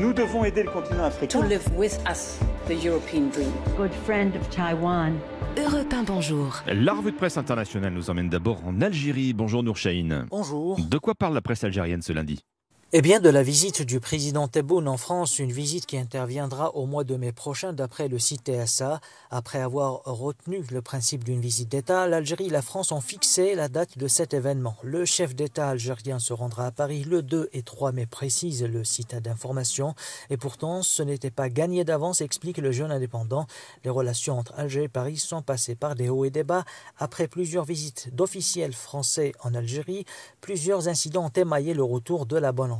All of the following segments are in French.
Nous devons aider le continent africain. To live with us the European dream. Good friend of Taiwan. Europe 1, bonjour. La revue de presse internationale nous emmène d'abord en Algérie. Bonjour Nourchaïn. Bonjour. De quoi parle la presse algérienne ce lundi? Eh bien, de la visite du président Tebboune en France, une visite qui interviendra au mois de mai prochain d'après le site TSA. Après avoir retenu le principe d'une visite d'État, l'Algérie et la France ont fixé la date de cet événement. Le chef d'État algérien se rendra à Paris le 2 et 3 mai, précise le site d'information. Et pourtant, ce n'était pas gagné d'avance, explique le jeune indépendant. Les relations entre Alger et Paris sont passées par des hauts et des bas. Après plusieurs visites d'officiels français en Algérie, plusieurs incidents ont émaillé le retour de la bonne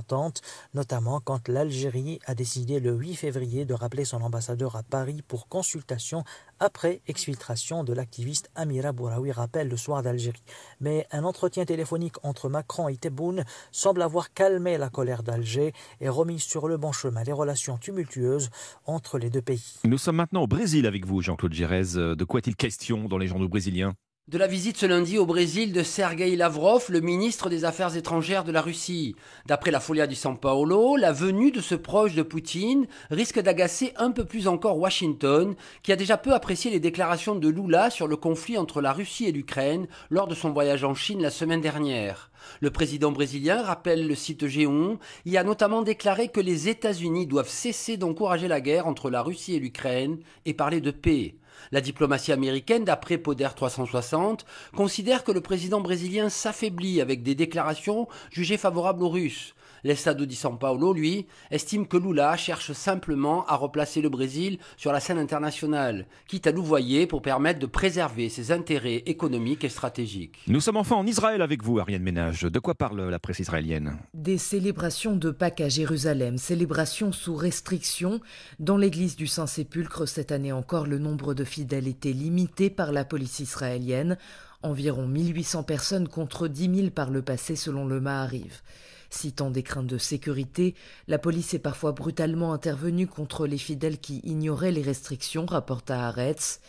notamment quand l'Algérie a décidé le 8 février de rappeler son ambassadeur à Paris pour consultation après exfiltration de l'activiste Amira Bouraoui, rappelle le soir d'Algérie. Mais un entretien téléphonique entre Macron et Tebboune semble avoir calmé la colère d'Alger et remis sur le bon chemin les relations tumultueuses entre les deux pays. Nous sommes maintenant au Brésil avec vous, Jean-Claude Gérez. De quoi est-il question dans les journaux brésiliens? De la visite ce lundi au Brésil de Sergei Lavrov, le ministre des Affaires étrangères de la Russie. D'après la Folia du São Paulo, la venue de ce proche de Poutine risque d'agacer un peu plus encore Washington, qui a déjà peu apprécié les déclarations de Lula sur le conflit entre la Russie et l'Ukraine lors de son voyage en Chine la semaine dernière. Le président brésilien, rappelle le site Géon, y a notamment déclaré que les États-Unis doivent cesser d'encourager la guerre entre la Russie et l'Ukraine et parler de paix. La diplomatie américaine, d'après Poder 360, considère que le président brésilien s'affaiblit avec des déclarations jugées favorables aux Russes. L'Estado di São Paulo, lui, estime que Lula cherche simplement à replacer le Brésil sur la scène internationale, quitte à louvoyer pour permettre de préserver ses intérêts économiques et stratégiques. Nous sommes enfin en Israël avec vous, Ariane Ménage. De quoi parle la presse israélienne? Des célébrations de Pâques à Jérusalem, célébrations sous restriction. Dans l'église du Saint-Sépulcre, cette année encore, le nombre de fidèles était limité par la police israélienne. Environ 1800 personnes contre 10 000 par le passé selon le Mahariv. Citant des craintes de sécurité, la police est parfois brutalement intervenue contre les fidèles qui ignoraient les restrictions, rapporta Haaretz.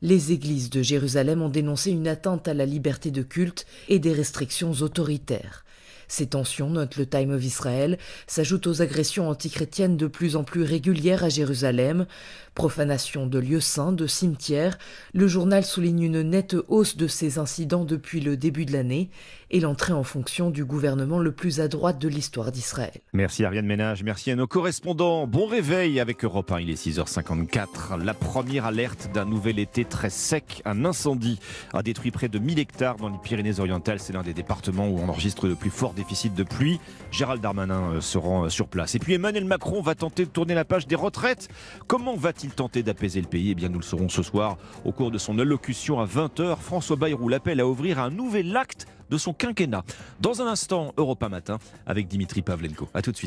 Les églises de Jérusalem ont dénoncé une atteinte à la liberté de culte et des restrictions autoritaires. Ces tensions, note le Time of Israel, s'ajoutent aux agressions antichrétiennes de plus en plus régulières à Jérusalem. Profanation de lieux saints, de cimetières. Le journal souligne une nette hausse de ces incidents depuis le début de l'année et l'entrée en fonction du gouvernement le plus à droite de l'histoire d'Israël. Merci Ariane Ménage, merci à nos correspondants. Bon réveil avec Europe 1, il est 6h54. La première alerte d'un nouvel été très sec. Un incendie a détruit près de 1000 hectares dans les Pyrénées-Orientales. C'est l'un des départements où on enregistre le plus fort déficit de pluie. Gérald Darmanin euh, se rend euh, sur place. Et puis Emmanuel Macron va tenter de tourner la page des retraites. Comment va-t-il tenter d'apaiser le pays? Eh bien, nous le saurons ce soir au cours de son allocution à 20h. François Bayrou l'appelle à ouvrir un nouvel acte de son quinquennat. Dans un instant, Europa Matin avec Dimitri Pavlenko. A tout de suite.